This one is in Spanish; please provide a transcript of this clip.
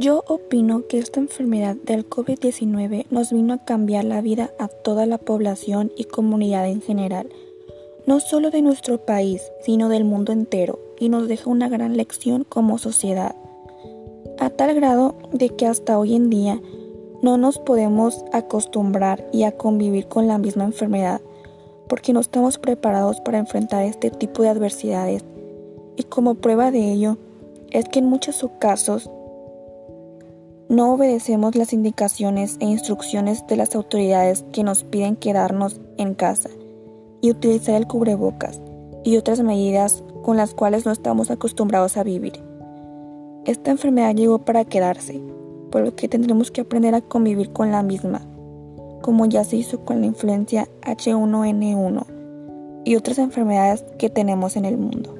Yo opino que esta enfermedad del COVID-19 nos vino a cambiar la vida a toda la población y comunidad en general, no solo de nuestro país, sino del mundo entero, y nos deja una gran lección como sociedad, a tal grado de que hasta hoy en día no nos podemos acostumbrar y a convivir con la misma enfermedad, porque no estamos preparados para enfrentar este tipo de adversidades, y como prueba de ello, es que en muchos casos no obedecemos las indicaciones e instrucciones de las autoridades que nos piden quedarnos en casa y utilizar el cubrebocas y otras medidas con las cuales no estamos acostumbrados a vivir. Esta enfermedad llegó para quedarse, por lo que tendremos que aprender a convivir con la misma, como ya se hizo con la influencia H1N1 y otras enfermedades que tenemos en el mundo.